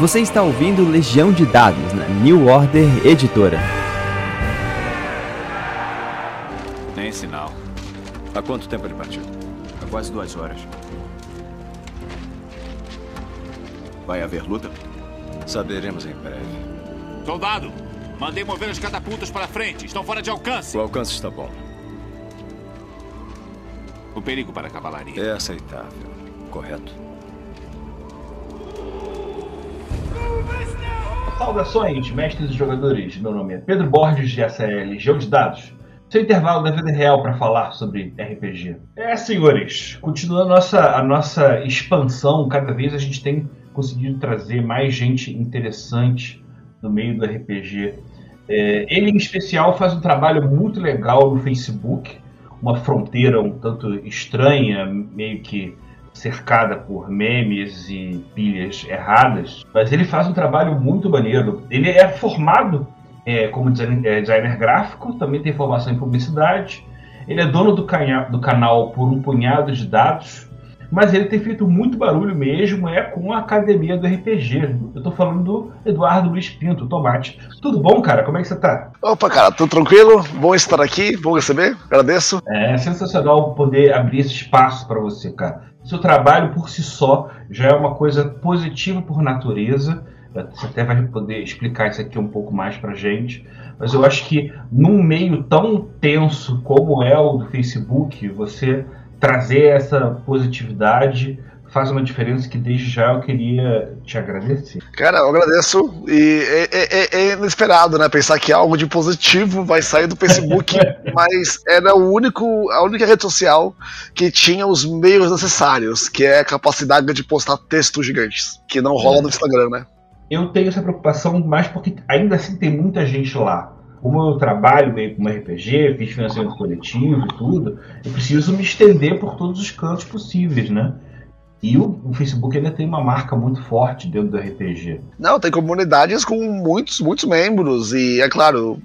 Você está ouvindo Legião de Dados na New Order Editora. Nem sinal. Há quanto tempo ele partiu? Há quase duas horas. Vai haver luta? Saberemos em breve. Soldado, mandei mover as catapultas para frente. Estão fora de alcance. O alcance está bom. O perigo para a cavalaria. É aceitável. Correto. Saudações, mestres e jogadores. Meu nome é Pedro Borges de SL, Jogo de Dados. Seu intervalo da vida real para falar sobre RPG. É, senhores, continuando a nossa, a nossa expansão, cada vez a gente tem conseguido trazer mais gente interessante no meio do RPG. É, ele, em especial, faz um trabalho muito legal no Facebook, uma fronteira um tanto estranha, meio que cercada por memes e pilhas erradas, mas ele faz um trabalho muito maneiro. Ele é formado é, como designer, é, designer, gráfico, também tem formação em publicidade. Ele é dono do, canha, do canal por um punhado de dados, mas ele tem feito muito barulho mesmo é com a academia do RPG. Eu tô falando do Eduardo Luiz Pinto, Tomate. Tudo bom, cara? Como é que você tá? Opa, cara, tudo tranquilo? Bom estar aqui, bom receber, agradeço. É sensacional poder abrir esse espaço para você, cara. Seu trabalho por si só já é uma coisa positiva por natureza. Você até vai poder explicar isso aqui um pouco mais pra gente. Mas eu acho que num meio tão tenso como é o do Facebook, você trazer essa positividade faz uma diferença que desde já eu queria te agradecer. Cara, eu agradeço e é, é, é, é inesperado, né? Pensar que algo de positivo vai sair do Facebook, mas era o único, a única rede social que tinha os meios necessários, que é a capacidade de postar textos gigantes, que não rola no Instagram, né? Eu tenho essa preocupação mais porque ainda assim tem muita gente lá. Como eu trabalho meio com RPG, fiz financiamento coletivo e tudo, eu preciso me estender por todos os cantos possíveis, né? E o, o, Facebook ainda tem uma marca muito forte dentro do RPG. Não, tem comunidades com muitos, muitos membros e, é claro,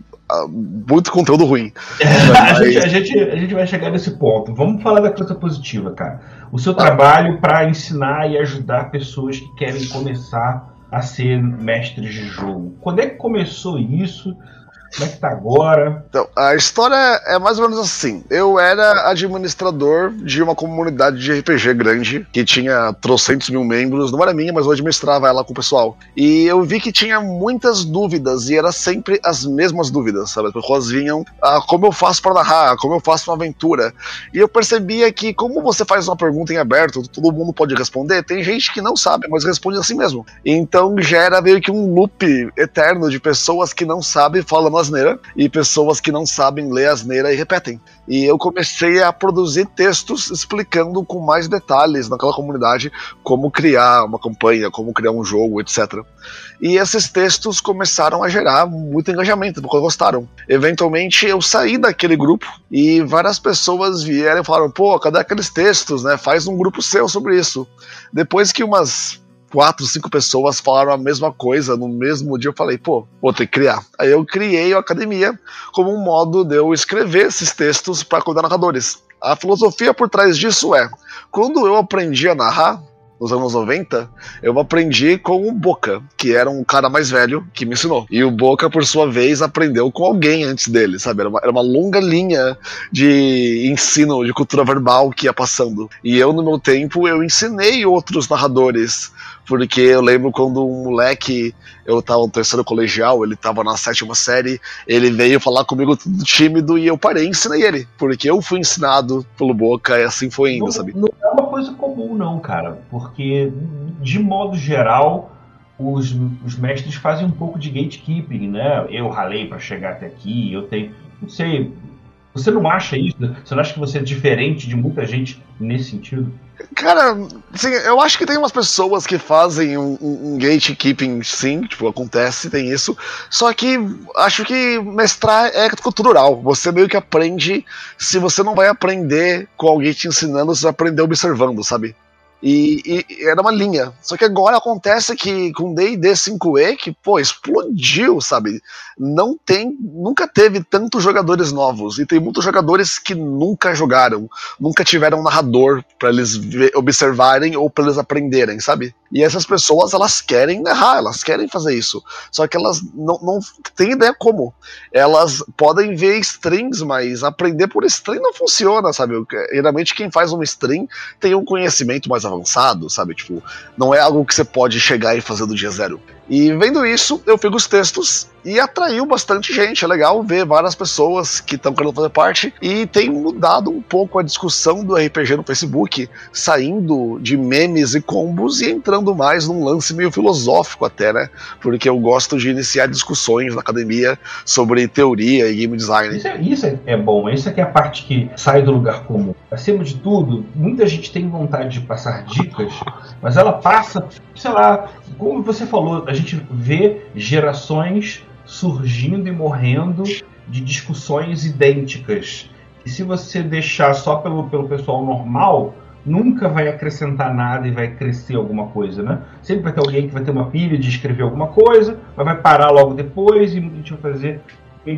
muito conteúdo ruim. Mas... a, gente, a, gente, a gente vai chegar nesse ponto. Vamos falar da coisa positiva, cara. O seu trabalho para ensinar e ajudar pessoas que querem começar a ser mestres de jogo. Quando é que começou isso? Como é que tá agora? Então, a história é mais ou menos assim. Eu era administrador de uma comunidade de RPG grande, que tinha trocentos mil membros. Não era minha, mas eu administrava ela com o pessoal. E eu vi que tinha muitas dúvidas, e era sempre as mesmas dúvidas, sabe? As pessoas vinham, ah, como eu faço para narrar? Como eu faço uma aventura? E eu percebia que, como você faz uma pergunta em aberto, todo mundo pode responder, tem gente que não sabe, mas responde assim mesmo. Então gera meio que um loop eterno de pessoas que não sabem falando asneira e pessoas que não sabem ler asneira e repetem. E eu comecei a produzir textos explicando com mais detalhes naquela comunidade como criar uma campanha, como criar um jogo, etc. E esses textos começaram a gerar muito engajamento, porque gostaram. Eventualmente eu saí daquele grupo e várias pessoas vieram e falaram: pô, cadê aqueles textos, né? Faz um grupo seu sobre isso. Depois que umas quatro, cinco pessoas falaram a mesma coisa no mesmo dia, eu falei, pô, vou ter que criar. Aí eu criei a academia como um modo de eu escrever esses textos para narradores. A filosofia por trás disso é: quando eu aprendi a narrar, nos anos 90, eu aprendi com o Boca, que era um cara mais velho que me ensinou. E o Boca, por sua vez, aprendeu com alguém antes dele, sabe? Era uma, era uma longa linha de ensino, de cultura verbal que ia passando. E eu, no meu tempo, eu ensinei outros narradores porque eu lembro quando um moleque, eu tava no terceiro colegial, ele tava na sétima série, ele veio falar comigo tudo tímido e eu parei e ensinei ele, porque eu fui ensinado pelo Boca e assim foi indo, não, sabe? Não é uma coisa comum não, cara, porque de modo geral os, os mestres fazem um pouco de gatekeeping, né? Eu ralei para chegar até aqui, eu tenho, não sei, você não acha isso? Você não acha que você é diferente de muita gente nesse sentido? Cara, assim, eu acho que tem umas pessoas que fazem um, um, um, gatekeeping, sim, tipo, acontece, tem isso. Só que acho que mestrar é cultural. Você meio que aprende. Se você não vai aprender com alguém te ensinando, você vai aprender observando, sabe? E, e, era uma linha. Só que agora acontece que com D&D 5e, que, pô, explodiu, sabe? Não tem, nunca teve tantos jogadores novos. E tem muitos jogadores que nunca jogaram, nunca tiveram um narrador para eles observarem ou para eles aprenderem, sabe? E essas pessoas, elas querem narrar, elas querem fazer isso. Só que elas não, não têm ideia como. Elas podem ver strings, mas aprender por string não funciona, sabe? Geralmente quem faz uma string tem um conhecimento mais avançado, sabe? Tipo, não é algo que você pode chegar e fazer do dia zero. E vendo isso, eu pego os textos e atraiu bastante gente. É legal ver várias pessoas que estão querendo fazer parte e tem mudado um pouco a discussão do RPG no Facebook, saindo de memes e combos e entrando mais num lance meio filosófico até, né? Porque eu gosto de iniciar discussões na academia sobre teoria e game design. Isso é, isso é bom, isso aqui é a parte que sai do lugar comum. Acima de tudo, muita gente tem vontade de passar dicas, mas ela passa, sei lá, como você falou, a gente vê gerações surgindo e morrendo de discussões idênticas. E se você deixar só pelo, pelo pessoal normal, nunca vai acrescentar nada e vai crescer alguma coisa, né? Sempre vai ter alguém que vai ter uma pilha de escrever alguma coisa, mas vai parar logo depois e a gente vai fazer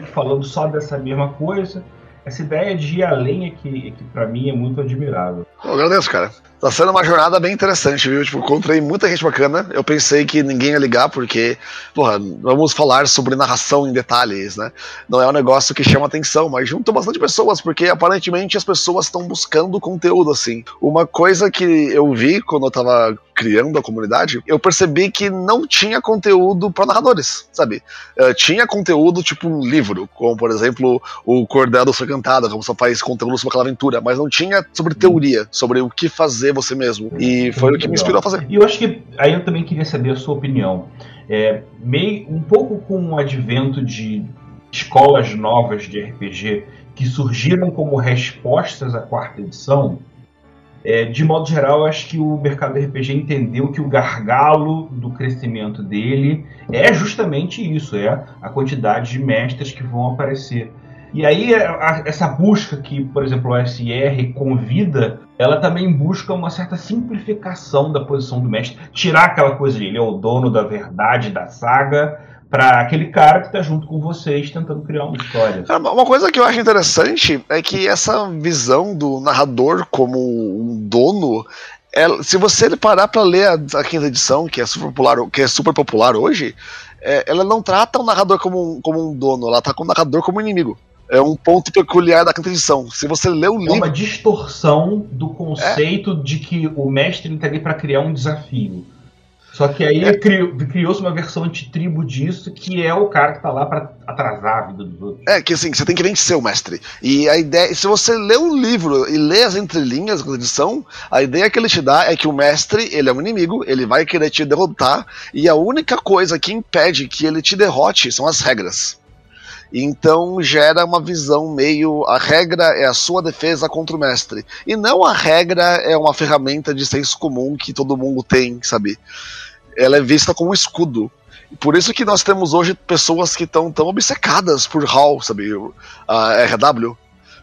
falando só dessa mesma coisa. Essa ideia de ir além é que, é que para mim é muito admirável. Eu agradeço, cara. Tá sendo uma jornada bem interessante, viu? Tipo, encontrei muita gente bacana. Eu pensei que ninguém ia ligar, porque, porra, vamos falar sobre narração em detalhes, né? Não é um negócio que chama atenção, mas juntou bastante pessoas, porque aparentemente as pessoas estão buscando conteúdo, assim. Uma coisa que eu vi quando eu tava criando a comunidade, eu percebi que não tinha conteúdo para narradores, sabe? Uh, tinha conteúdo tipo um livro, como por exemplo o Cordel do Cantada, como só faz conteúdo sobre aquela aventura, mas não tinha sobre teoria, sobre o que fazer você mesmo. E foi o que me inspirou a fazer. E eu acho que aí eu também queria saber a sua opinião. É, meio, um pouco com o advento de escolas novas de RPG que surgiram como respostas à quarta edição, é, de modo geral, acho que o mercado RPG entendeu que o gargalo do crescimento dele é justamente isso, é a quantidade de mestres que vão aparecer. E aí a, essa busca que, por exemplo, o SR convida, ela também busca uma certa simplificação da posição do mestre, tirar aquela coisa de ele é o dono da verdade da saga, para aquele cara que está junto com vocês tentando criar uma história. Uma coisa que eu acho interessante é que essa visão do narrador como um dono é, se você parar para ler a, a, quinta edição, que é super popular, que é super popular hoje, é, ela não trata o narrador como um, como um dono, ela trata o narrador como um inimigo. É um ponto peculiar da quinta edição. Se você lê o livro. É uma distorção do conceito é. de que o mestre está ali para criar um desafio. Só que aí é. criou-se uma versão antitribo disso, que é o cara que tá lá para atrasar a vida dos outros. É, que assim, você tem que vencer o mestre. E a ideia, se você lê o livro e lê as entrelinhas da edição, a ideia que ele te dá é que o mestre, ele é um inimigo, ele vai querer te derrotar, e a única coisa que impede que ele te derrote são as regras. Então gera uma visão meio. A regra é a sua defesa contra o mestre. E não a regra é uma ferramenta de senso comum que todo mundo tem, sabe? Ela é vista como um escudo. Por isso que nós temos hoje pessoas que estão tão obcecadas por HAL, sabe? A RW.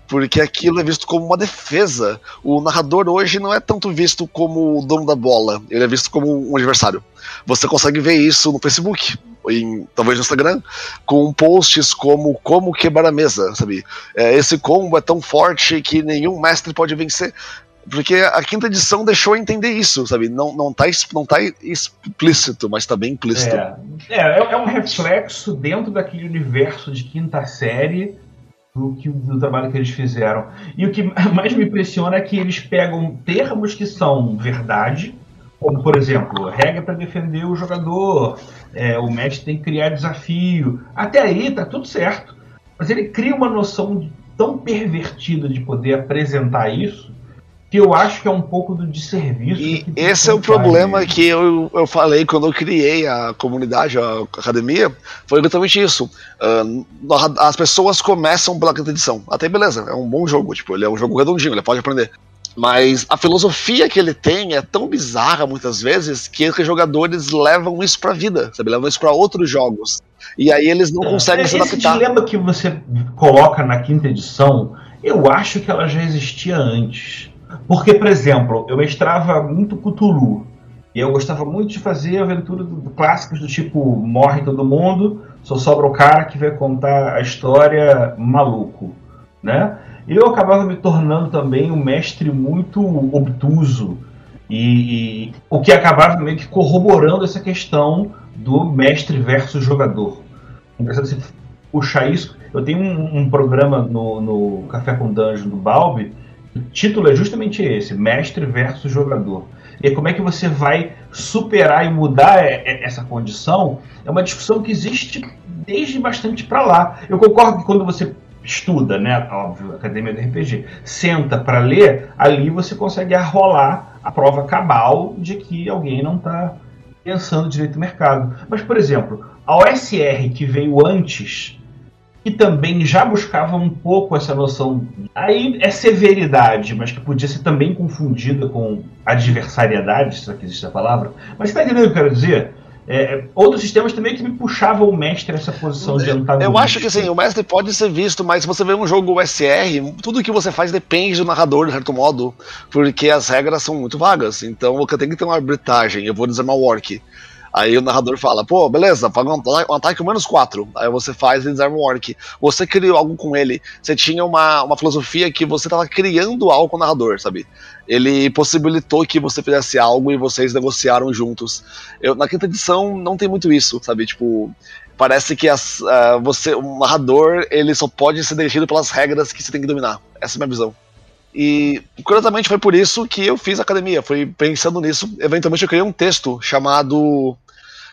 Porque aquilo é visto como uma defesa. O narrador hoje não é tanto visto como o dono da bola, ele é visto como um adversário. Você consegue ver isso no Facebook em, talvez no Instagram, com posts como como quebrar a mesa, sabe? É, esse combo é tão forte que nenhum mestre pode vencer. Porque a quinta edição deixou entender isso, sabe? Não, não, tá, não tá explícito, mas tá bem implícito. É, é, é um reflexo dentro daquele universo de quinta série do, que, do trabalho que eles fizeram. E o que mais me impressiona é que eles pegam termos que são verdade, como, por exemplo, regra para defender o jogador, é, o mestre tem que criar desafio. Até aí tá tudo certo. Mas ele cria uma noção tão pervertida de poder apresentar isso que eu acho que é um pouco do desserviço. E esse é o problema que eu, eu falei quando eu criei a comunidade, a academia, foi exatamente isso. Uh, as pessoas começam pela quinta edição. Até beleza, é um bom jogo, tipo, ele é um jogo redondinho, ele pode aprender. Mas a filosofia que ele tem é tão bizarra muitas vezes que os jogadores levam isso pra vida, sabe? Levam isso pra outros jogos. E aí eles não é, conseguem se adaptar. Esse dilema que você coloca na quinta edição, eu acho que ela já existia antes. Porque, por exemplo, eu mestrava muito Cthulhu. E eu gostava muito de fazer aventuras clássicas do tipo morre todo mundo, só sobra o cara que vai contar a história maluco, né? Eu acabava me tornando também um mestre muito obtuso e, e o que acabava meio que corroborando essa questão do mestre versus jogador. Interessante você puxar isso. Eu tenho um, um programa no, no Café com Dungeon do Balbi, o título é justamente esse, mestre versus jogador. E como é que você vai superar e mudar essa condição? É uma discussão que existe desde bastante para lá. Eu concordo que quando você estuda, né, óbvio, Academia do RPG, senta para ler, ali você consegue arrolar a prova cabal de que alguém não está pensando direito no mercado. Mas, por exemplo, a OSR que veio antes, que também já buscava um pouco essa noção. Aí é severidade, mas que podia ser também confundida com adversariedade, se é que existe a palavra. Mas está entendendo o que eu quero dizer? É, outros sistemas também que me puxavam o mestre a essa posição de antagonista. Eu acho que assim, o mestre pode ser visto, mas se você vê um jogo USR, tudo que você faz depende do narrador, de certo modo, porque as regras são muito vagas. Então você tem que ter uma arbitragem. Eu vou desarmar o orc. Aí o narrador fala, pô, beleza, paga um um ataque menos 4. Aí você faz e desarma o orc. Você criou algo com ele. Você tinha uma, uma filosofia que você estava criando algo com o narrador, sabe? Ele possibilitou que você fizesse algo e vocês negociaram juntos. Eu, na quinta edição não tem muito isso, sabe? Tipo, parece que as, ah, você, o narrador ele só pode ser dirigido pelas regras que você tem que dominar. Essa é a minha visão. E curiosamente foi por isso que eu fiz academia. Foi pensando nisso. Eventualmente eu criei um texto chamado.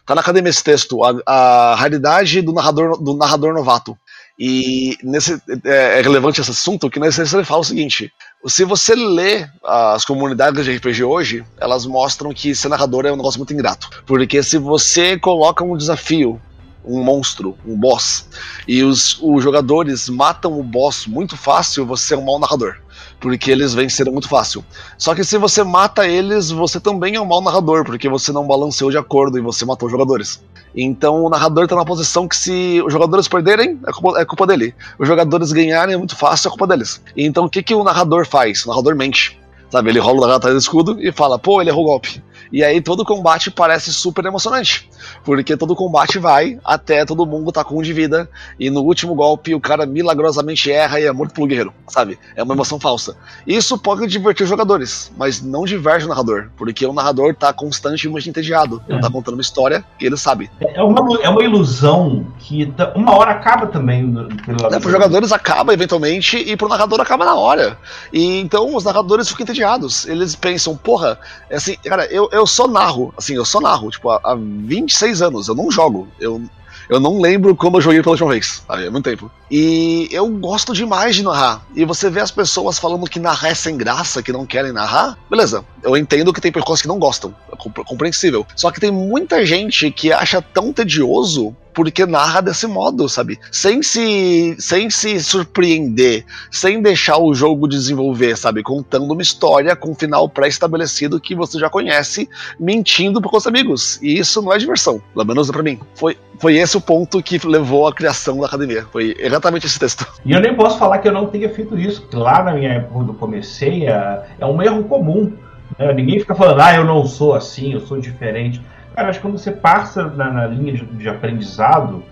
Tá na academia esse texto, a, a raridade do narrador, do narrador novato. E nesse, é, é relevante esse assunto que nesse texto ele fala o seguinte: se você lê as comunidades de RPG hoje, elas mostram que ser narrador é um negócio muito ingrato. Porque se você coloca um desafio, um monstro, um boss, e os, os jogadores matam o boss muito fácil, você é um mau narrador. Porque eles venceram muito fácil. Só que se você mata eles, você também é um mau narrador, porque você não balanceou de acordo e você matou os jogadores. Então o narrador tá na posição que se os jogadores perderem, é culpa, é culpa dele. Os jogadores ganharem é muito fácil, é culpa deles. Então o que, que o narrador faz? O narrador mente. Sabe, ele rola o narrador atrás do escudo e fala, pô, ele errou o golpe. E aí todo combate parece super emocionante. Porque todo combate vai até todo mundo tá com um de vida. E no último golpe o cara milagrosamente erra e é morto pelo guerreiro. Sabe? É uma emoção falsa. Isso pode divertir os jogadores, mas não diverte o narrador. Porque o narrador tá constantemente entediado. Ele É. tá contando uma história que ele sabe. É uma, é uma ilusão que tá- uma hora acaba também. Pelo lado Né, para os jogadores acaba eventualmente e pro narrador acaba na hora. E então os narradores ficam entediados. Eles pensam, porra, é assim, cara, eu, eu só narro, assim, eu só narro, tipo, há, há 26 anos, eu não jogo. Eu, eu não lembro quando eu joguei pela última vez, sabe? É muito tempo. E eu gosto demais de narrar. E você vê as pessoas falando que narrar é sem graça, que não querem narrar. Beleza, eu entendo que tem pessoas que não gostam. É compre- compreensível. Só que tem muita gente que acha tão tedioso porque narra desse modo, sabe? Sem se, sem se surpreender, sem deixar o jogo desenvolver, sabe? Contando uma história com um final pré-estabelecido que você já conhece, mentindo para os amigos. E isso não é diversão, pelo menos para mim. Foi, foi esse o ponto que levou à criação da academia. Foi exatamente esse texto. E eu nem posso falar que eu não tenha feito isso, lá na minha época, quando comecei, é, é um erro comum. né? Ninguém fica falando, ah, eu não sou assim, eu sou diferente. Cara, acho que quando você passa na, na linha de, de aprendizado,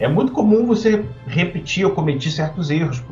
é muito comum você repetir ou cometer certos erros.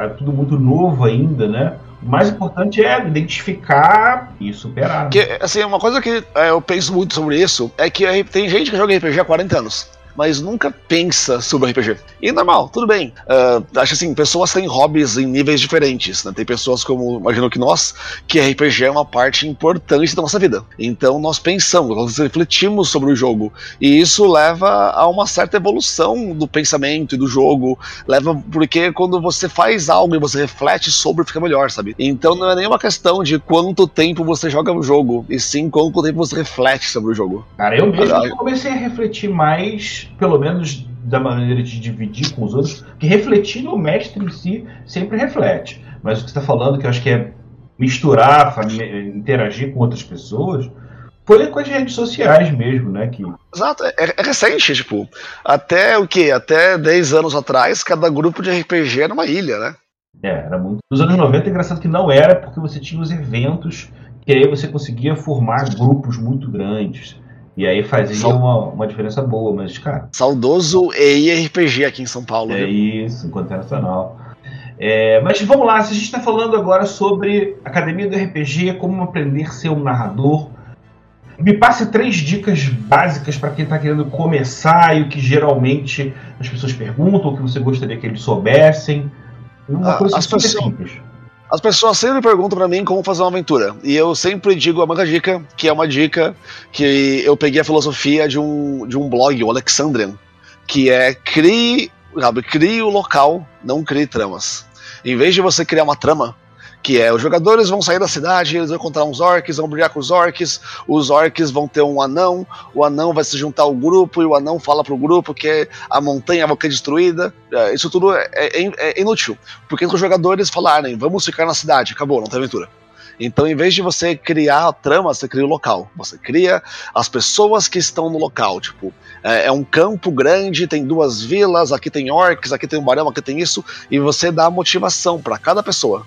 É tudo muito novo ainda, né? O mais importante é identificar e superar. né? Que, assim, uma coisa que é, eu penso muito sobre isso é que tem gente que joga RPG há 40 anos. Mas nunca pensa sobre RPG. E é normal, tudo bem. Ah, acho assim, pessoas têm hobbies em níveis diferentes. Né? Tem pessoas como, imagino que nós, que RPG é uma parte importante da nossa vida. Então nós pensamos, nós refletimos sobre o jogo. E isso leva a uma certa evolução do pensamento e do jogo. Leva porque quando você faz algo e você reflete sobre, fica melhor, sabe? Então não é nenhuma questão de quanto tempo você joga o jogo, e sim quanto tempo você reflete sobre o jogo. Cara, eu mesmo Ah, comecei a refletir mais, pelo menos da maneira de dividir com os outros, que refletir no mestre em si sempre reflete. Mas o que você está falando, que eu acho que é misturar, interagir com outras pessoas, foi com as redes sociais mesmo, né? Que Exato, é, é recente, tipo, até o que? Até 10 anos atrás, cada grupo de RPG era uma ilha, né? É, era muito. Nos anos 90 é engraçado que não era, porque você tinha os eventos que aí você conseguia formar grupos muito grandes. E aí fazia uma, uma diferença boa, mas, cara. Saudoso EIRPG aqui em São Paulo. É viu? isso, enquanto nacional. É, mas vamos lá, se a gente está falando agora sobre Academia do RPG, como aprender a ser um narrador. Me passe três dicas básicas para quem está querendo começar e o que geralmente as pessoas perguntam, o que você gostaria que eles soubessem. Uma Ah, coisa super pessoas- simples. As pessoas sempre perguntam pra mim como fazer uma aventura. E eu sempre digo a manga dica, que é uma dica que eu peguei a filosofia de um, de um blog, o Alexandrian, que é crie, sabe, crie o local, não crie tramas. Em vez de você criar uma trama, que é os jogadores vão sair da cidade, eles vão encontrar uns orcs, vão brigar com os orcs, os orcs vão ter um anão, o anão vai se juntar ao grupo e o anão fala pro grupo que a montanha vai ser destruída. É, Isso tudo é, é- é inútil. Porque os jogadores falarem, vamos ficar na cidade, acabou, não tem aventura. Então, em vez de você criar a trama, você cria o local. Você cria as pessoas que estão no local. Tipo, é, é um campo grande, tem duas vilas, aqui tem orcs, aqui tem um barão, aqui tem isso, e você dá motivação para cada pessoa.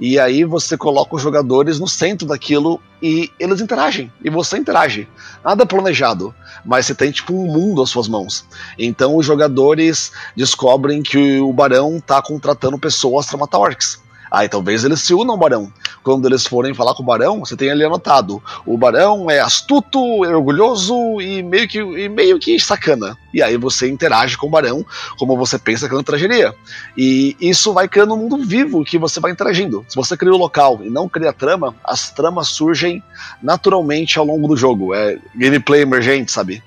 E aí você coloca os jogadores no centro daquilo e eles interagem. E você interage. Nada planejado, mas você tem tipo um mundo às suas mãos. Então os jogadores descobrem que o barão tá contratando pessoas para matar orcs. Aí talvez eles se unam ao barão. Quando eles forem falar com o barão, você tem ali anotado: o barão é astuto, é orgulhoso e meio que, e meio que sacana. E aí você interage com o barão como você pensa que ele interagiria. E isso vai criando um mundo vivo que você vai interagindo. Se você cria o local e não cria a trama, as tramas surgem naturalmente ao longo do jogo. É gameplay emergente, sabe?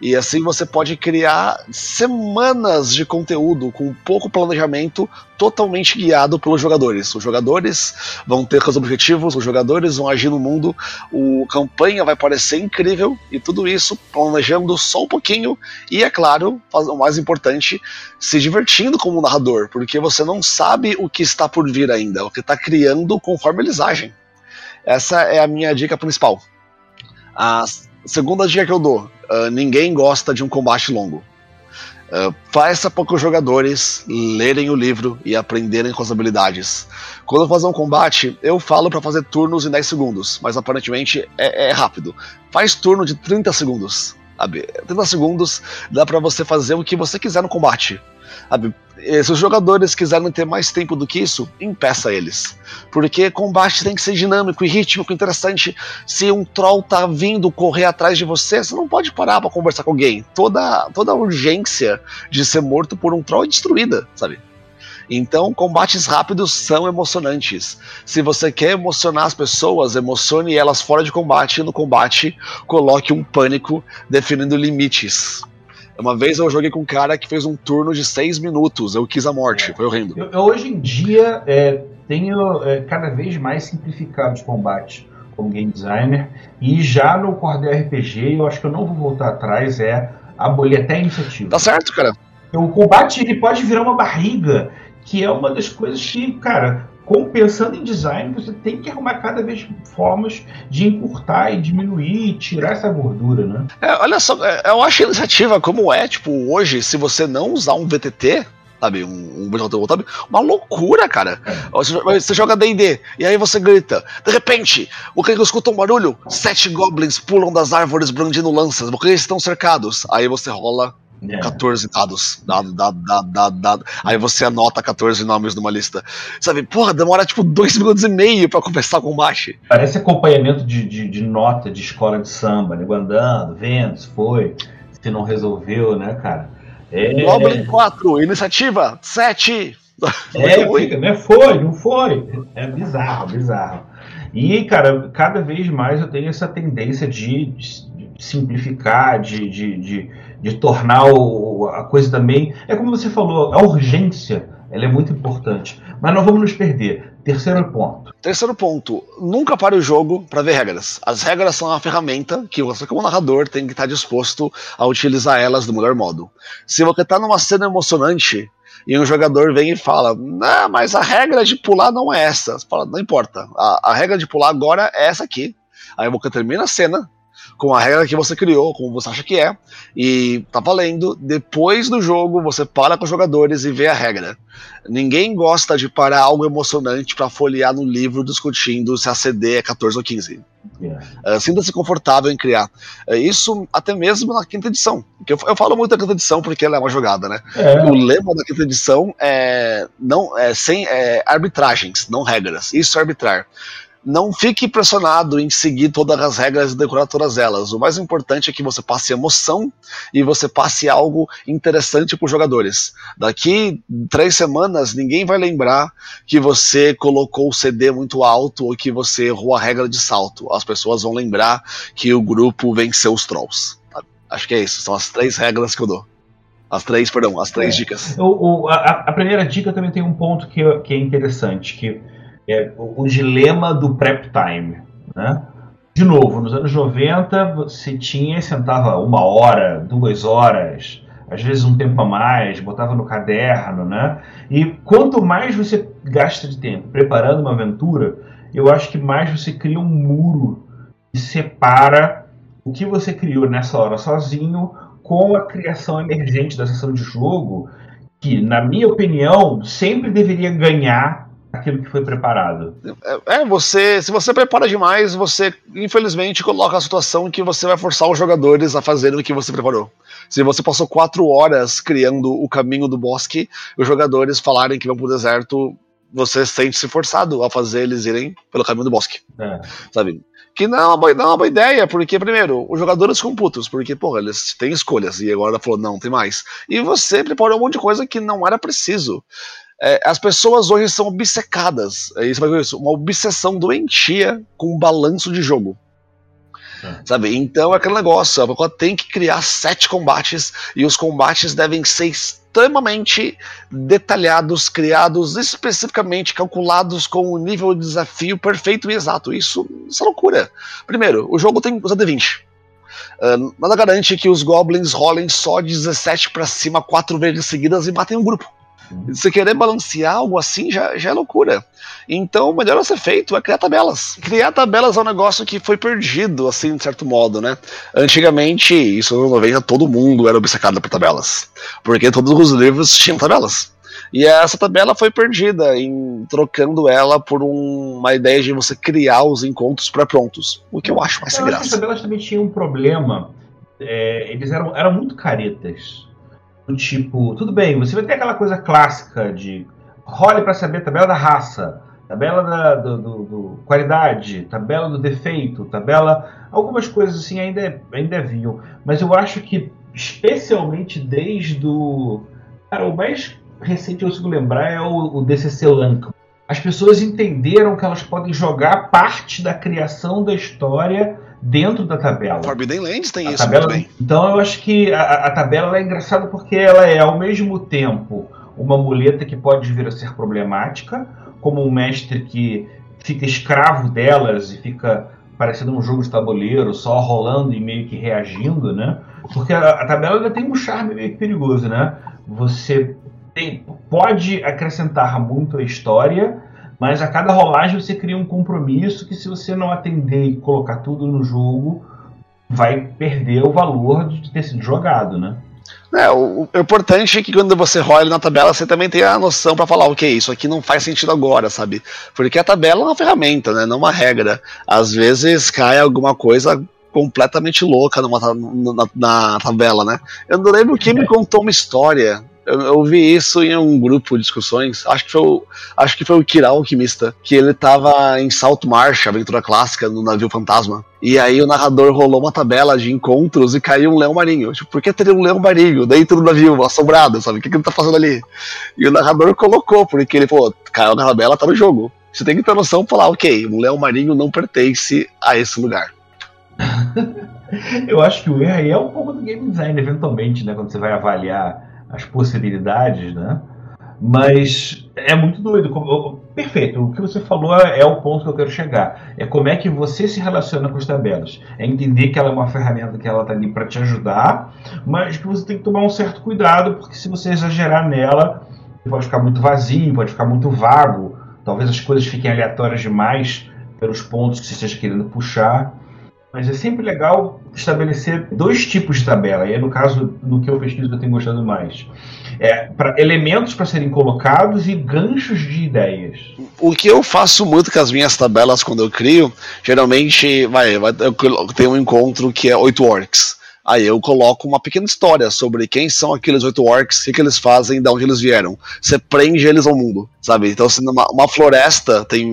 E assim você pode criar semanas de conteúdo com pouco planejamento, totalmente guiado pelos jogadores. Os jogadores vão ter seus objetivos, os jogadores vão agir no mundo, o campanha vai parecer incrível e tudo isso planejando só um pouquinho e, é claro, o mais importante, se divertindo como narrador, porque você não sabe o que está por vir ainda, o que está criando conforme eles agem. Essa é a minha dica principal. A segunda dica que eu dou: ah, ninguém gosta de um combate longo. Uh, faça para os jogadores lerem o livro e aprenderem com as habilidades. Quando eu fazer um combate, eu falo para fazer turnos em 10 segundos, mas aparentemente é, é rápido. Faz turno de 30 segundos. Sabe? 30 segundos dá para você fazer o que você quiser no combate. Sabe? E Se os jogadores quiserem ter mais tempo do que isso, impeça eles. Porque combate tem que ser dinâmico e rítmico, interessante. Se um troll tá vindo correr atrás de você, você não pode parar para conversar com alguém. Toda, toda a urgência de ser morto por um troll é destruída, sabe? Então, combates rápidos são emocionantes. Se você quer emocionar as pessoas, emocione elas fora de combate e no combate coloque um pânico definindo limites. Uma vez eu joguei com um cara que fez um turno de 6 minutos, eu quis a morte, foi horrendo. Eu, eu hoje em dia é, tenho é, cada vez mais simplificado os combates como game designer e já no Cordel RPG eu acho que eu não vou voltar atrás é abolir até a iniciativa. Tá certo, cara. O combate ele pode virar uma barriga, que é uma das coisas que, cara, com- pensando em design, você tem que arrumar cada vez formas de encurtar e diminuir e tirar essa gordura, né? É, olha só, é, eu acho a iniciativa como é, tipo, hoje, se você não usar um VTT, sabe, um, um Tabletop, uma loucura, cara. Você, você joga D&D, e aí você grita, de repente, o que escuta um barulho, sete goblins pulam das árvores brandindo lanças, porque eles estão cercados. Aí você rola É. 14 dados, dado, dado, dado, dado, dado. Aí você anota 14 nomes numa lista. Sabe, porra, demora tipo dois minutos e meio pra começar o combate. Parece acompanhamento de, de, de nota de escola de samba, nego andando, vendo se foi, se não resolveu, né, cara? É, Goblin 4, iniciativa 7. É, fica, né? Foi, não foi. É bizarro, bizarro. E, cara, cada vez mais eu tenho essa tendência de simplificar, de, de, de, de tornar o- a coisa também. É como você falou, a urgência ela é muito importante. Mas não vamos nos perder. Terceiro ponto. Terceiro ponto, nunca pare o jogo pra ver regras. As regras são uma ferramenta que você, como narrador, tem que estar disposto a utilizar elas do melhor modo. Se você tá numa cena emocionante e um jogador vem e fala, não, mas a regra de pular não é essa. Você fala, não importa, a, a regra de pular agora é essa aqui. Aí você termina a cena, com a regra que você criou, como você acha que é, e tá valendo. Depois do jogo, você para com os jogadores e vê a regra. Ninguém gosta de parar algo emocionante para folhear no livro discutindo se a CD é 14 ou 15. Yeah. Uh, Sinta-se confortável em criar. Uh, isso até mesmo na quinta edição. Que eu, eu, falo muito da quinta edição porque ela é uma jogada, né? É. O lema da quinta edição é não é sem é, arbitragens, não regras. Isso é arbitrar não fique impressionado em seguir todas as regras e decorar todas elas. O mais importante é que você passe emoção e você passe algo interessante para os jogadores. Daqui três semanas, ninguém vai lembrar que você colocou o CD muito alto ou que você errou a regra de salto. As pessoas vão lembrar que o grupo venceu os trolls. Acho que é isso. São as três regras que eu dou. As três, perdão, as três é. dicas. O, o, a, a, primeira dica também tem um ponto que, que é interessante, que é o, o dilema do prep time. Né? De novo, nos anos 90 você tinha, sentava uma hora, duas horas, às vezes um tempo a mais, botava no caderno, né? E quanto mais você gasta de tempo preparando uma aventura, eu acho que mais você cria um muro que separa o que você criou nessa hora sozinho com a criação emergente da sessão de jogo, que, na minha opinião, sempre deveria ganhar aquilo que foi preparado. É, é, você, se você prepara demais, você infelizmente coloca a situação em que você vai forçar os jogadores a fazerem o que você preparou. Se você passou quatro horas criando o caminho do bosque, os jogadores falarem que vão pro deserto, você sente-se forçado a fazer eles irem pelo caminho do bosque. É. Sabe? Que não é, uma boa, não é uma boa ideia, porque, primeiro, os jogadores ficam putos, porque, porra, eles têm escolhas, e agora falou, não, tem mais. E você preparou um monte de coisa que não era preciso. É, as pessoas hoje são obcecadas. É isso, uma obsessão doentia com o balanço de jogo. É. Sabe? Então é aquele negócio, a pessoa tem que criar sete combates e os combates devem ser extremamente detalhados, criados especificamente, calculados com o nível de desafio perfeito e exato. Isso, isso é loucura. Primeiro, o jogo tem os D20. Uh, nada garante que os goblins rolem só 17 para cima quatro vezes seguidas e matem um grupo. Você querer balancear algo assim já, já é loucura. Então, o melhor a ser feito é criar tabelas. Criar tabelas é um negócio que foi perdido, assim, de certo modo, né? Antigamente, isso no 90, todo mundo era obcecado por tabelas. Porque todos os livros tinham tabelas. E essa tabela foi perdida em trocando ela por um, uma ideia de você criar os encontros pré-prontos. O que eu acho mais sem graça. As tabelas também tinham um problema. É, eles eram, eram muito caretas tipo, tudo bem, você vai ter aquela coisa clássica de role para saber tabela da raça, tabela da do, do, do, qualidade, tabela do defeito, tabela. Algumas coisas assim ainda, ainda viam. Mas eu acho que, especialmente desde o. Cara, o mais recente que eu consigo lembrar é o, o DCC Lanka. As pessoas entenderam que elas podem jogar parte da criação da história dentro da tabela. Forbidden Lands tem a isso tabela, também. Então eu acho que a, a tabela é engraçada porque ela é ao mesmo tempo uma muleta que pode vir a ser problemática, como um mestre que fica escravo delas e fica parecendo um jogo de tabuleiro, só rolando e meio que reagindo, né? Porque a, a tabela tem um charme meio que perigoso, né? Você tem, pode acrescentar muito a história, mas a cada rolagem você cria um compromisso que se você não atender e colocar tudo no jogo, vai perder o valor de ter sido jogado, né? É, o, o, importante é que quando você rola na tabela, você também tem a noção para falar, ok, isso aqui não faz sentido agora, sabe? Porque a tabela é uma ferramenta, né? Não uma regra. Às vezes cai alguma coisa completamente louca numa, na, na tabela, né? Eu não lembro quem me contou uma história eu, eu vi isso em um grupo de discussões. Acho que foi o, acho que foi o Kira Alquimista, que ele tava em Salto Marcha, aventura clássica, no navio fantasma. E aí o narrador rolou uma tabela de encontros e caiu um leão marinho. Tipo, por que teria um leão marinho dentro do navio, assombrado, sabe? O que, que ele tá fazendo ali? E o narrador colocou, porque ele falou, caiu na tabela, tá no jogo. Você tem que ter noção e falar, ok, um leão marinho não pertence a esse lugar. Eu acho que o erro aí é um pouco do game design, eventualmente, né? Quando você vai avaliar as possibilidades, né? Mas é muito doido. Perfeito. O que você falou é, é o ponto que eu quero chegar. É como é que você se relaciona com as tabelas. É entender que ela é uma ferramenta que ela está ali para te ajudar, mas que você tem que tomar um certo cuidado, porque se você exagerar nela, pode ficar muito vazio, pode ficar muito vago. Talvez as coisas fiquem aleatórias demais pelos pontos que você esteja querendo puxar. Mas é sempre legal estabelecer dois tipos de tabela. E aí, no caso, no que eu pesquiso, eu tenho gostado mais. É, pra, elementos para serem colocados e ganchos de ideias. O que eu faço muito com as minhas tabelas quando eu crio, geralmente vai, vai eu tenho um encontro que é oito orcs. Aí eu coloco uma pequena história sobre quem são aqueles oito orcs, o que, que eles fazem, de onde eles vieram. Você prende eles ao mundo, sabe? Então, se numa uma floresta tem,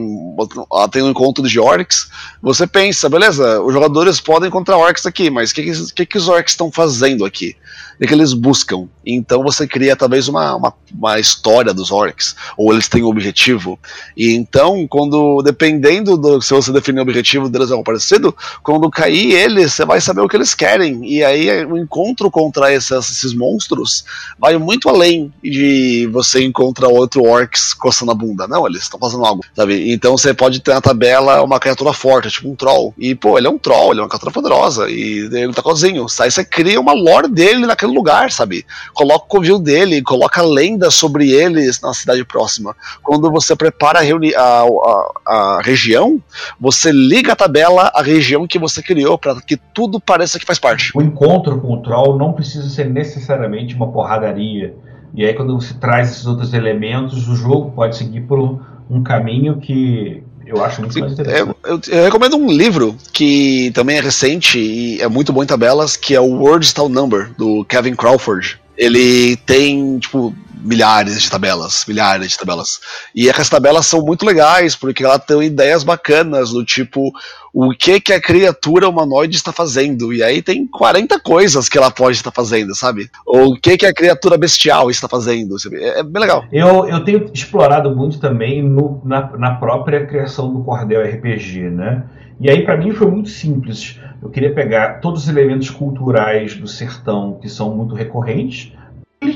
tem um encontro de orcs, você pensa, beleza, os jogadores podem encontrar orcs aqui, mas o que, que, que, os orcs estão fazendo aqui? O que, eles buscam? Então você cria talvez uma, uma, uma, história dos orcs, ou eles têm um objetivo. E então, quando, dependendo do se você definir o objetivo deles é algo parecido, quando cair eles, você vai saber o que eles querem. E aí o encontro contra esses, esses monstros vai muito além de você encontrar outro orcs coçando a bunda. Não, eles estão fazendo algo, sabe? Então você pode ter na tabela uma criatura forte, tipo um troll. E, pô, ele é um troll, ele é uma criatura poderosa. E ele tá cozinho. Aí você cria uma lore dele naquele lugar, sabe? Coloca o covil dele, coloca lenda sobre eles na cidade próxima. Quando você prepara a, a, a, região, você liga a tabela à região que você criou para que tudo pareça que faz parte. O encontro com o troll não precisa ser necessariamente uma porradaria. E aí, quando você traz esses outros elementos, o jogo pode seguir por um caminho que eu acho muito mais interessante. Eu, eu, eu, recomendo um livro que também é recente e é muito bom em tabelas, que é o Words Town Number, do Kevin Crawford. Ele tem, tipo, milhares de tabelas, milhares de tabelas. E essas tabelas são muito legais, porque ela tem ideias bacanas, do tipo, o que que a criatura humanoide está fazendo. E aí tem 40 coisas que ela pode estar fazendo, sabe? Ou o que que a criatura bestial está fazendo. Sabe? É, é bem legal. Eu, eu tenho explorado muito também no, na, na própria criação do Cordel RPG, né? E aí, para mim, foi muito simples. Eu queria pegar todos os elementos culturais do sertão que são muito recorrentes,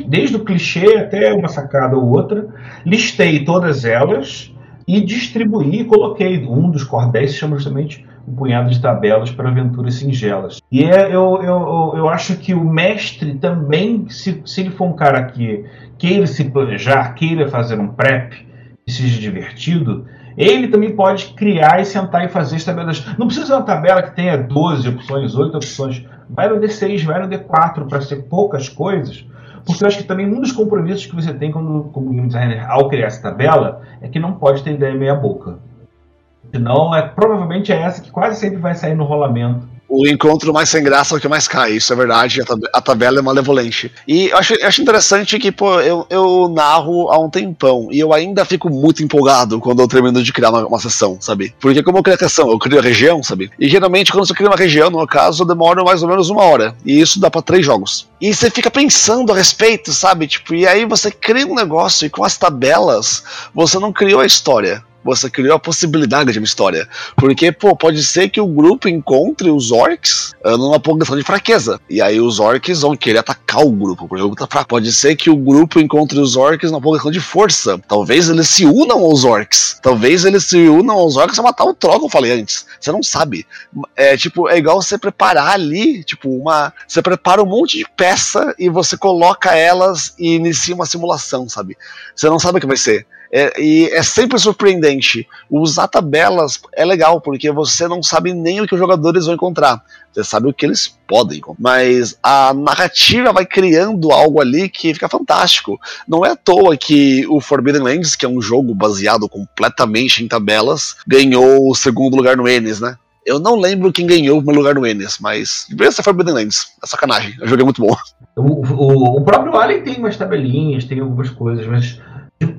desde o clichê até uma sacada ou outra, listei todas elas e distribuí, coloquei um dos cordéis, se chama justamente um punhado de tabelas para aventuras singelas. E é, eu, eu, eu acho que o mestre também, se, se ele for um cara que queira se planejar, queira fazer um prep e seja divertido, ele também pode criar e sentar e fazer as tabelas. Não precisa uma tabela que tenha 12 opções, 8 opções. Vai no D6, vai no D4 para ser poucas coisas, porque eu acho que também um dos compromissos que você tem como, como game designer ao criar essa tabela é que não pode ter ideia meia boca. Senão, é, provavelmente é essa que quase sempre vai sair no rolamento o encontro mais sem graça é o que mais cai, isso é verdade, a, tabela é malevolente. E eu acho, eu acho interessante que, pô, eu, eu narro há um tempão e eu ainda fico muito empolgado quando eu termino de criar uma, uma sessão, sabe? Porque como eu crio a sessão, eu crio a região, sabe? E geralmente quando você cria uma região, no meu caso, demora mais ou menos uma hora. E isso dá para três jogos. E você fica pensando a respeito, sabe? Tipo, e aí você cria um negócio e com as tabelas você não criou a história você criou a possibilidade de uma história. Porque, pô, pode ser que o grupo encontre os orcs uh, numa posição de fraqueza. E aí os orcs vão querer atacar o grupo, porque o grupo tá fraco. Pode ser que o grupo encontre os orcs numa posição de força. Talvez eles se unam aos orcs. Talvez eles se unam aos orcs pra matar o troll, eu falei antes. Você não sabe. É tipo, é igual você preparar ali, tipo, uma. Você prepara um monte de peça e você coloca elas e inicia uma simulação, sabe? Você não sabe o que vai ser. É, e é sempre surpreendente. Usar tabelas é legal, porque você não sabe nem o que os jogadores vão encontrar. Você sabe o que eles podem. Mas a narrativa vai criando algo ali que fica fantástico. Não é à toa que o Forbidden Lands, que é um jogo baseado completamente em tabelas, ganhou o segundo lugar no Enes, né? Eu não lembro quem ganhou o primeiro lugar no Enes, mas deveria ser Forbidden Lands. É sacanagem. O jogo é muito bom. O, o, o próprio Alien tem umas tabelinhas, tem algumas coisas, mas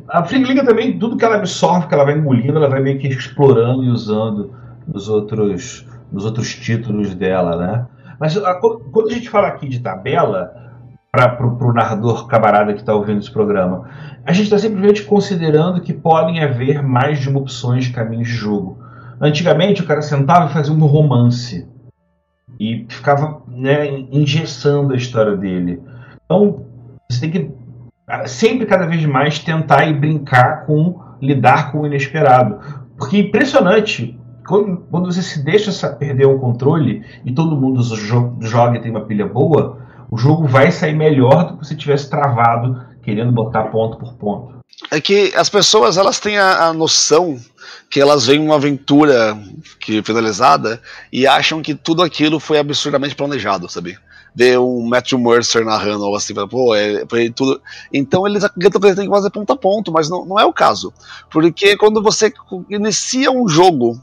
a Flickliga também, tudo que ela absorve, que ela vai engolindo, ela vai meio que explorando e usando nos outros, nos outros títulos dela, né? Mas a, quando a gente fala aqui de tabela, para o narrador camarada que está ouvindo esse programa, a gente está simplesmente considerando que podem haver mais de uma opções de caminhos de jogo. Antigamente o cara sentava e fazia um romance e ficava né, engessando a história dele. Então você tem que sempre cada vez mais tentar e brincar com lidar com o inesperado. Porque é impressionante quando, quando você se deixa perder o controle e todo mundo joga e tem uma pilha boa, o jogo vai sair melhor do que se tivesse travado querendo botar ponto por ponto. É que as pessoas elas têm a, a noção que elas veem uma aventura que finalizada e acham que tudo aquilo foi absurdamente planejado, sabe? Ver um Matthew Mercer narrando algo assim, pô, é, foi tudo. Então eles acreditam que eles têm que fazer ponto a ponto, mas não, não é o caso. Porque quando você inicia um jogo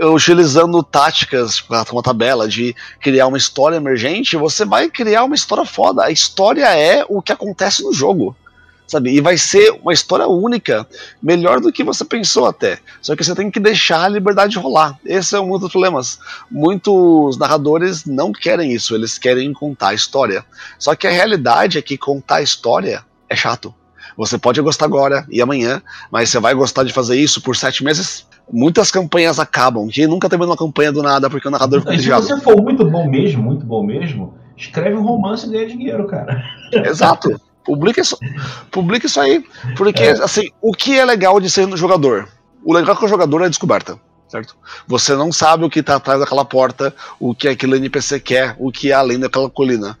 utilizando táticas com uma tabela de criar uma história emergente, você vai criar uma história foda. A história é o que acontece no jogo sabe? E vai ser uma história única, melhor do que você pensou até. Só que você tem que deixar a liberdade rolar. Esse é um dos problemas. Muitos narradores não querem isso, eles querem contar a história. Só que a realidade é que contar a história é chato. Você pode gostar agora e amanhã, mas você vai gostar de fazer isso por sete meses? Muitas campanhas acabam. Quem nunca terminou uma campanha do nada porque o narrador ficou Se você for muito bom mesmo, muito bom mesmo, escreve um romance e ganha dinheiro, cara. Exato. Publica isso, publica isso aí. Porque, é. assim, o que é legal de ser no jogador? O legal com o jogador é a descoberta, certo? Você não sabe o que está atrás daquela porta, o que aquele NPC quer, o que é além daquela colina.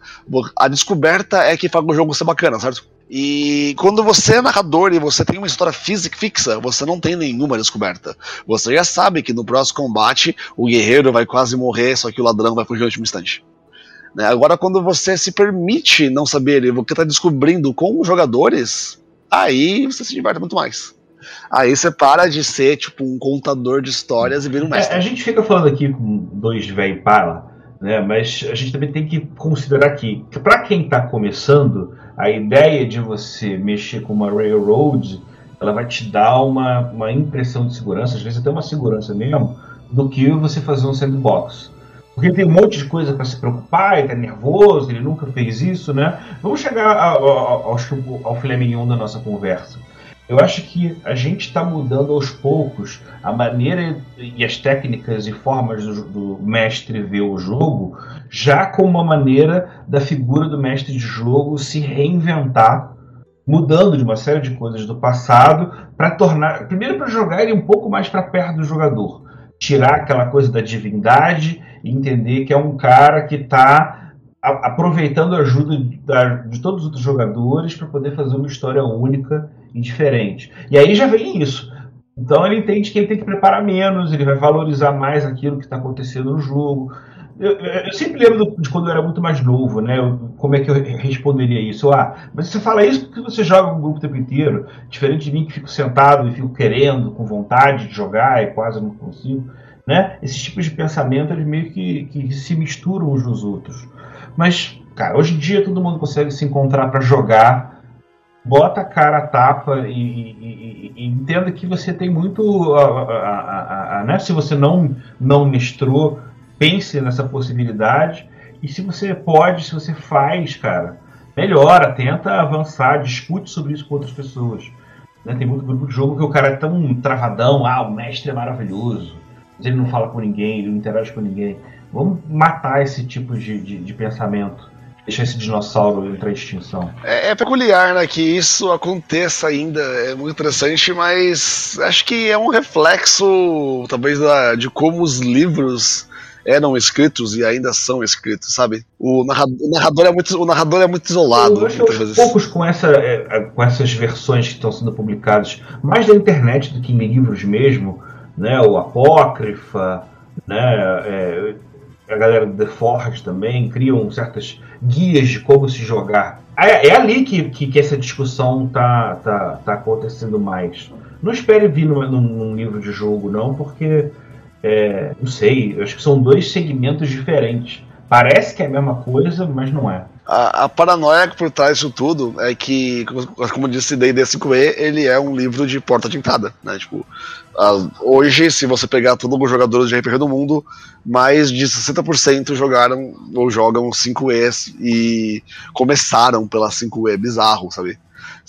A descoberta é que faz o jogo ser bacana, certo? E quando você é narrador e você tem uma história física fixa, você não tem nenhuma descoberta. Você já sabe que no próximo combate o guerreiro vai quase morrer, só que o ladrão vai fugir no último instante. Né? Agora, quando você se permite não saber e você está descobrindo com os jogadores, aí você se diverte muito mais. Aí você para de ser tipo um contador de histórias e vira um é, mestre. É, a gente fica falando aqui com dois velho para, né? Mas a gente também tem que considerar que, que para quem está começando, a ideia de você mexer com uma railroad, ela vai te dar uma, uma impressão de segurança, às vezes até uma segurança mesmo, do que você fazer um sandbox. Porque tem um monte de coisa para se preocupar, ele tá nervoso, ele nunca fez isso, né? Vamos chegar ao, ao, ao filé mignon da nossa conversa. Eu acho que a gente está mudando aos poucos a maneira e as técnicas e formas do, do, mestre ver o jogo, já com uma maneira da figura do mestre de jogo se reinventar, mudando de uma série de coisas do passado para tornar, primeiro para jogar ele um pouco mais para perto do jogador, tirar aquela coisa da divindade e entender que é um cara que está aproveitando a ajuda de todos os outros jogadores para poder fazer uma história única e diferente. E aí já vem isso. Então ele entende que ele tem que preparar menos, ele vai valorizar mais aquilo que está acontecendo no jogo. Eu, eu, sempre lembro de quando eu era muito mais novo, né? Como é que eu responderia isso? Ah, mas você fala isso porque você joga o grupo o tempo inteiro, diferente de mim que fico sentado e fico querendo, com vontade de jogar e quase não consigo. Né? Esses tipos de pensamento eles meio que, que se misturam uns nos outros. Mas, cara, hoje em dia todo mundo consegue se encontrar para jogar. Bota a cara a tapa e, e, e, entenda que você tem muito. A, a, a, né? Se você não, não mestrou, pense nessa possibilidade. E se você pode, se você faz, cara, melhora, tenta avançar, discute sobre isso com outras pessoas. Né? Tem muito grupo de jogo que o cara é tão travadão, ah, o mestre é maravilhoso ele não fala com ninguém, ele não interage com ninguém. Vamos matar esse tipo de, de, de pensamento. Deixar esse dinossauro entrar em extinção. É, é, peculiar, né, que isso aconteça ainda. É muito interessante, mas acho que é um reflexo, talvez, da, de como os livros eram escritos e ainda são escritos, sabe? O narrador, o narrador é, muito, o narrador é muito isolado. Eu acho aos poucos com, essa, é, com essas versões que estão sendo publicadas, mais da internet do que em livros mesmo, né, o Apócrifa, né, é, a galera do The Forge também criam certas guias de como se jogar. É, é ali que, que, que, essa discussão tá, tá, tá acontecendo mais. Não espere vir num, num livro de jogo, não, porque é, não sei, eu acho que são dois segmentos diferentes. Parece que é a mesma coisa, mas não é. A, a paranoia por trás disso tudo é que, como disse D&D 5e, ele é um livro de porta de entrada, né? Tipo, a, hoje, se você pegar todos os jogadores de RPG do mundo, mais de 60% jogaram ou jogam 5e e começaram pela 5e, bizarro, sabe?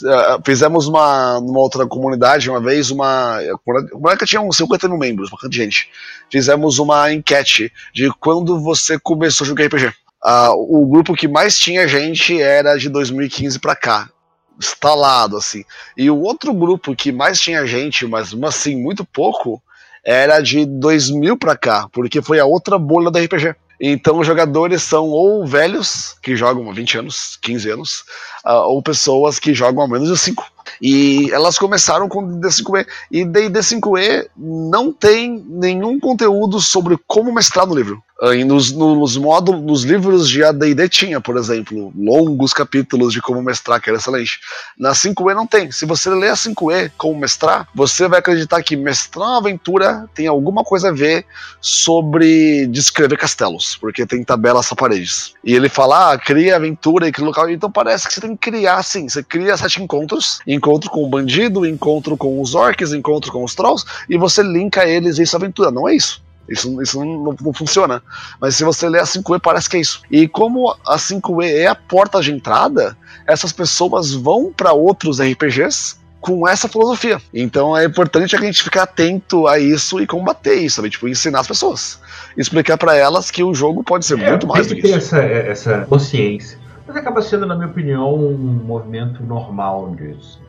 Uh, fizemos uma numa outra comunidade uma vez uma a comunidade tinha uns 50 mil membros, bastante gente. Fizemos uma enquete de quando você começou a jogar RPG. Uh, o grupo que mais tinha gente era de 2015 para cá, instalado assim. E o outro grupo que mais tinha gente, mas assim muito pouco, era de 2000 para cá, porque foi a outra bolha da RPG. Então os jogadores são ou velhos, que jogam há 20 anos, 15 anos, uh, ou pessoas que jogam há menos de 5. E elas começaram com D5E. E D5E não tem nenhum conteúdo sobre como mestrar no livro. E nos, nos módulos, nos livros de AD&D tinha, por exemplo, longos capítulos de como mestrar, que era excelente. Na 5E não tem. Se você ler a 5E como mestrar, você vai acreditar que mestrar uma aventura tem alguma coisa a ver sobre descrever castelos, porque tem tabelas a paredes. E ele fala, ah, cria aventura e cria local. Então parece que você tem que criar, assim, você cria sete encontros, encontro com o bandido, encontro com os orcs, encontro com os trolls, e você linka eles em sua aventura. Não é isso. Isso, isso não, não, funciona. Mas se você ler a 5E, parece que é isso. E como a 5E é a porta de entrada, essas pessoas vão para outros RPGs com essa filosofia. Então é importante a gente ficar atento a isso e combater isso, sabe? Tipo, ensinar as pessoas. Explicar para elas que o jogo pode ser é, muito mais do que isso. Essa, essa consciência. Mas acaba sendo, na minha opinião, um movimento normal disso.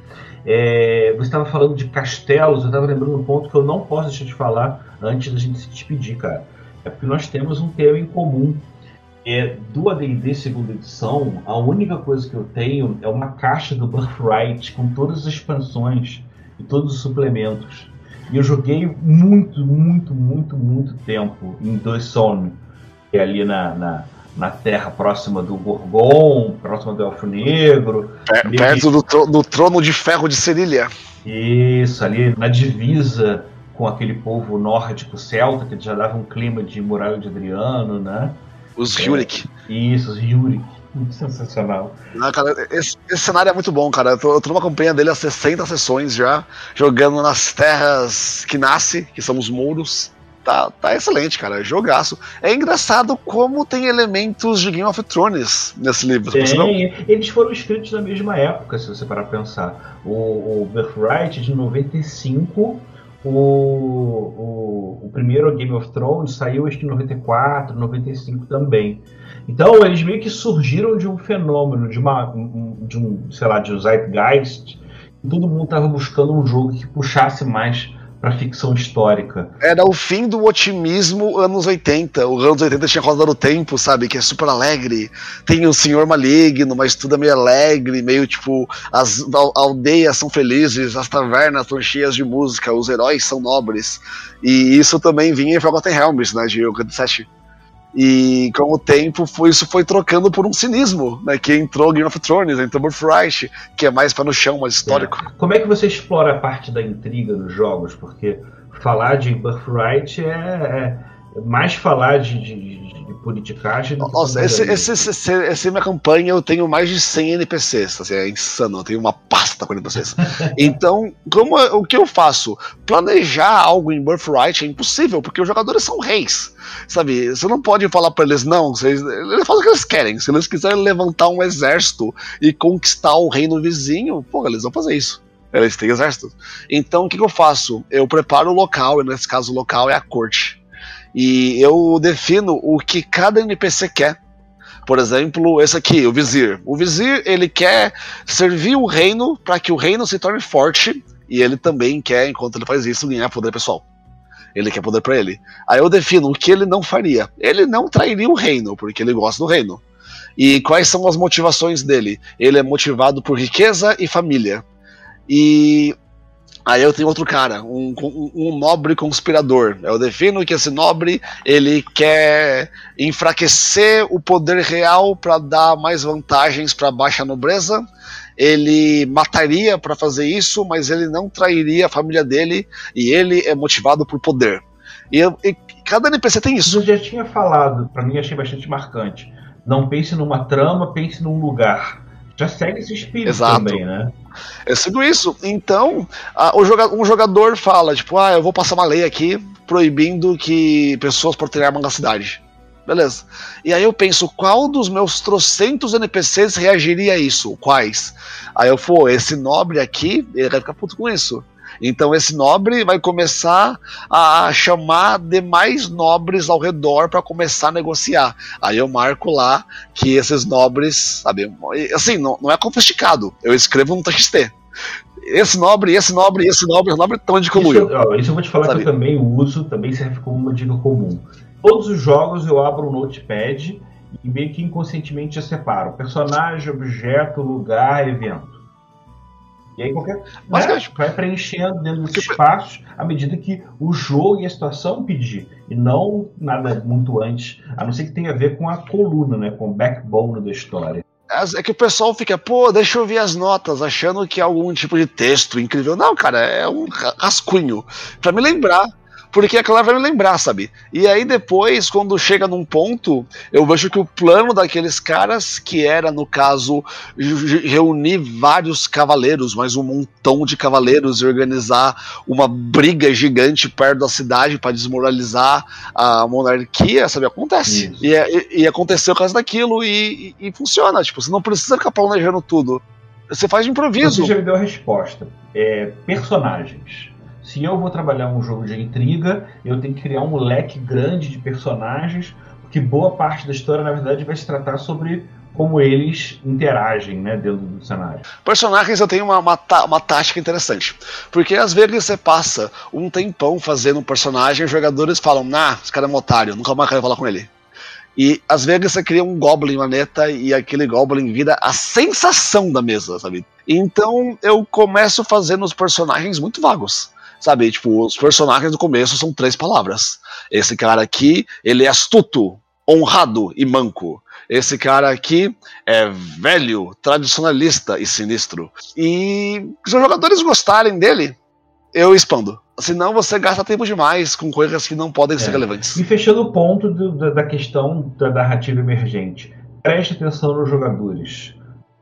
É, você estava falando de castelos, eu estava lembrando um ponto que eu não posso deixar de falar antes da gente se despedir, cara. É porque nós temos um tema em comum. É, do AD&D segunda edição, a única coisa que eu tenho é uma caixa do Birthright com todas as expansões e todos os suplementos. E eu joguei muito, muito, muito, muito tempo em Dois Son, que é ali na, na na terra próxima do Gorgon, próxima do Elfo Negro. É, perto do, tro do, trono de ferro de Serilha. Isso, ali na divisa com aquele povo nórdico celta, que já dava um clima de muralha de Adriano, né? Os é, Isso, os Yurik. Sensacional. Não, cara, esse, esse, cenário é muito bom, cara. Eu tô, eu tô numa campanha dele há 60 sessões já, jogando nas terras que nasce, que são os mouros tá, tá excelente, cara. Jogaço. É engraçado como tem elementos de Game of Thrones nesse livro. Tem, eles foram escritos na mesma época, se você parar pra pensar. O, o Birthright de 95. O, o, o primeiro Game of Thrones saiu acho que em 94, 95 também. Então eles meio que surgiram de um fenômeno, de uma, de um, sei lá, de um zeitgeist. Todo mundo estava buscando um jogo que puxasse mais para ficção histórica. Era o fim do otimismo anos 80. O anos 80 tinha Roda do Tempo, sabe? Que é super alegre. Tem o Senhor Maligno, mas tudo é meio alegre, meio tipo, as aldeias são felizes, as tavernas estão cheias de música, os heróis são nobres. E isso também vinha em Forgotten Realms, né? De Yoga 7. E com o tempo foi, isso foi trocando por um cinismo, né? Que entrou Game of Thrones, entrou Birthright, que é mais para no chão, mais histórico. É. Como é que você explora a parte da intriga nos jogos? Porque falar de Birthright é, é mais falar de, de, de politicagem. Nossa, esse, esse, esse, essa minha campanha eu tenho mais de 100 NPCs, assim, é insano, eu tenho uma pasta com NPCs. então, como o que eu faço? Planejar algo em Birthright é impossível, porque os jogadores são reis, sabe? Você não pode falar para eles, não, vocês, eles fazem o que eles querem. Se eles quiserem levantar um exército e conquistar o reino vizinho, pô, eles vão fazer isso. Eles têm exército. Então, o que, que eu faço? Eu preparo o local, e nesse caso o local é a corte e eu defino o que cada NPC quer. Por exemplo, esse aqui, o Vizir. O Vizir, ele quer servir o reino para que o reino se torne forte, e ele também quer, enquanto ele faz isso, ganhar poder pessoal. Ele quer poder para ele. Aí eu defino o que ele não faria. Ele não trairia o reino, porque ele gosta do reino. E quais são as motivações dele? Ele é motivado por riqueza e família. E Aí eu tenho outro cara, um, um, nobre conspirador. Eu defino que esse nobre ele quer enfraquecer o poder real para dar mais vantagens para a baixa nobreza. Ele mataria para fazer isso, mas ele não trairia a família dele e ele é motivado por poder. E, e cada NPC tem isso. Eu já tinha falado, para mim achei bastante marcante. Não pense numa trama, pense num lugar já segue esse espírito Exato. também, né? Eu sigo isso. Então, a, o joga, um jogador fala, tipo, ah, eu vou passar uma lei aqui proibindo que pessoas portem arma na cidade. Beleza. E aí eu penso, qual dos meus trocentos NPCs reagiria a isso? Quais? Aí eu, pô, esse nobre aqui, ele vai ficar puto com isso. Então esse nobre vai começar a chamar demais nobres ao redor para começar a negociar. Aí eu marco lá que esses nobres, sabe, assim, não, não é confiscado. Eu escrevo no TXT esse nobre, esse nobre, esse nobre, esse nobre estão de Isso, isso eu vou te falar sabe? que eu também uso, também serve como uma dica comum. todos os jogos eu abro um notepad e meio que inconscientemente já separo personagem, objeto, lugar, evento. E aí qualquer. Né, vai preenchendo dentro desses espaços à medida que o jogo e a situação pedir. E não nada muito antes, a não ser que tenha a ver com a coluna, né? Com o backbone da história. É que o pessoal fica, pô, deixa eu ver as notas, achando que é algum tipo de texto incrível. Não, cara, é um rascunho. para me lembrar porque aquela vai me lembrar, sabe? E aí depois, quando chega num ponto, eu vejo que o plano daqueles caras, que era, no caso, reunir vários cavaleiros, mais um montão de cavaleiros e organizar uma briga gigante perto da cidade para desmoralizar a monarquia, sabe? Acontece. E, é, e, e, aconteceu por causa daquilo e, e, e funciona. Tipo, você não precisa ficar planejando tudo. Você faz de improviso. Você já me deu a resposta. É, personagens se eu vou trabalhar um jogo de intriga, eu tenho que criar um leque grande de personagens, porque boa parte da história, na verdade, vai se tratar sobre como eles interagem né, dentro do cenário. Personagens eu tenho uma, uma, uma tática interessante. Porque às vezes você passa um tempão fazendo um personagem os jogadores falam, nah, esse cara é um otário, nunca mais quero falar com ele. E às vezes você cria um Goblin maneta e aquele Goblin vira a sensação da mesa, sabe? Então eu começo fazendo os personagens muito vagos. Sabe, tipo, os personagens do começo são três palavras. Esse cara aqui, ele é astuto, honrado e manco. Esse cara aqui é velho, tradicionalista e sinistro. E se os jogadores gostarem dele, eu expando. Senão você gasta tempo demais com coisas que não podem é. ser relevantes. E fechando o ponto do, da, da, questão da narrativa emergente, preste atenção nos jogadores.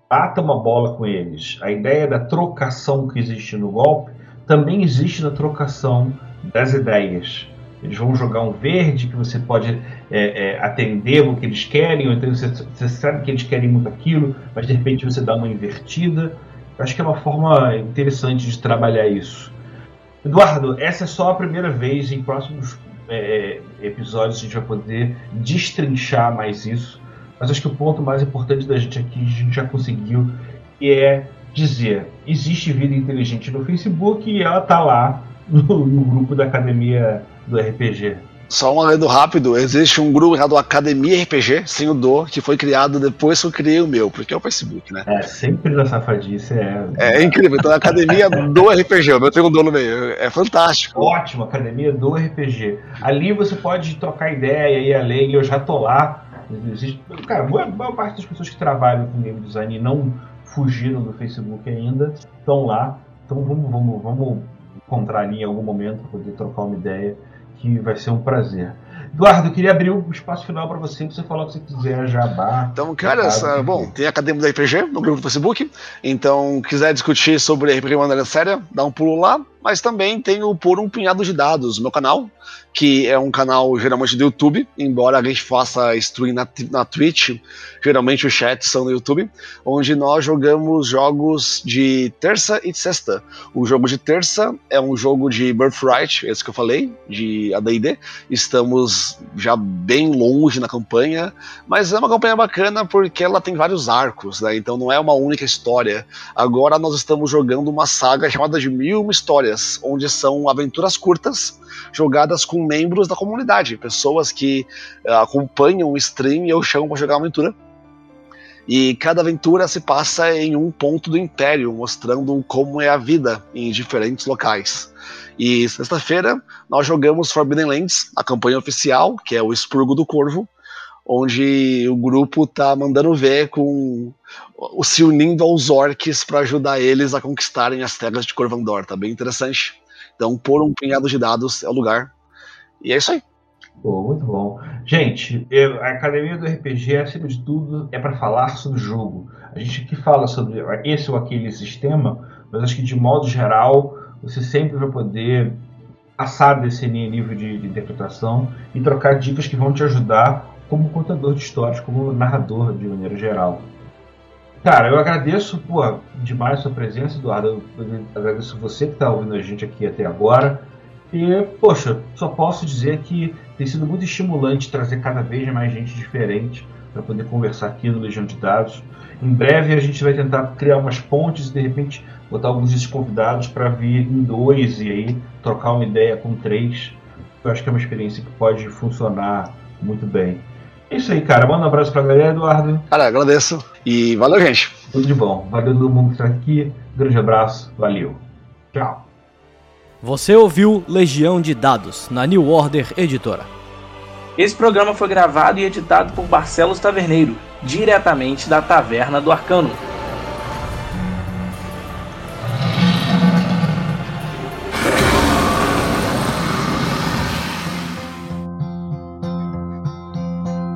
Bata uma bola com eles. A ideia da trocação que existe no golpe também existe na trocação das ideias. Eles vão jogar um verde que você pode é, é, atender o que eles querem, ou então você, você, sabe que eles querem muito aquilo, mas de repente você dá uma invertida. Eu acho que é uma forma interessante de trabalhar isso. Eduardo, essa é só a primeira vez. Em próximos é, é episódios a gente vai poder destrinchar mais isso. Mas acho que o ponto mais importante da gente aqui a gente já conseguiu, que é dizer existe vida inteligente no Facebook e ela tá lá no, no grupo da academia do RPG. Só um adendo rápido, existe um grupo chamado Academia RPG, sem o do, que foi criado depois que eu criei o meu, porque é o Facebook, né? É, sempre na safadice é. É, é incrível, então a Academia do RPG, o meu tem um dono meio, é fantástico. Ótimo, Academia do RPG. Ali você pode trocar ideia e além, eu já tô lá. Existe, cara, boa, boa parte das pessoas que trabalham com game design e não fugiram do Facebook ainda, estão lá. Então vamos, vamos, vamos encontrar ali em algum momento poder trocar uma ideia, que vai ser um prazer. Eduardo, eu queria abrir o um espaço final para você, para você falar o que você quiser, jabá. Então, cara, essa, bom, tem a Academia da RPG no grupo do Facebook, então quiser discutir sobre RPG de maneira séria, dá um pulo lá, mas também tem o Por um Punhado de Dados, meu canal, que é um canal geralmente do YouTube, embora a gente faça stream na, na Twitch, geralmente os chats são no YouTube, onde nós jogamos jogos de terça e sexta. O jogo de terça é um jogo de Birthright, esse que eu falei, de AD&D. Estamos já bem longe na campanha, mas é uma campanha bacana porque ela tem vários arcos, né? Então não é uma única história. Agora nós estamos jogando uma saga chamada de Mil Uma Onde são aventuras curtas jogadas com membros da comunidade, pessoas que uh, acompanham o stream e eu chamo para jogar uma aventura. E cada aventura se passa em um ponto do Império, mostrando como é a vida em diferentes locais. E sexta-feira nós jogamos Forbidden Lands, a campanha oficial, que é o Expurgo do Corvo, onde o grupo tá mandando ver com se unindo aos orcs para ajudar eles a conquistarem as terras de Corvandor. Tá bem interessante. Então, por um punhado de dados é o lugar. E é isso aí. Pô, muito bom. Gente, eu, a Academia do RPG, acima de tudo, é para falar sobre o jogo. A gente aqui fala sobre esse ou aquele sistema, mas acho que de modo geral, você sempre vai poder passar desse nível de, de interpretação e trocar dicas que vão te ajudar como contador de histórias, como narrador de maneira geral. Cara, eu agradeço pô, demais a sua presença, Eduardo. Eu agradeço você que está ouvindo a gente aqui até agora. E, poxa, só posso dizer que tem sido muito estimulante trazer cada vez mais gente diferente para poder conversar aqui no Legião de Dados. Em breve a gente vai tentar criar umas pontes e de repente botar alguns desses convidados para vir em dois e aí trocar uma ideia com três. Eu acho que é uma experiência que pode funcionar muito bem. É isso aí, cara. Manda um abraço pra galera, Eduardo. Cara, agradeço. E valeu, gente. Tudo de bom. Valeu todo mundo que está aqui. Grande abraço. Valeu. Tchau. Você ouviu Legião de Dados na New Order Editora. Esse programa foi gravado e editado por Barcelos Taverneiro, diretamente da Taverna do Arcano.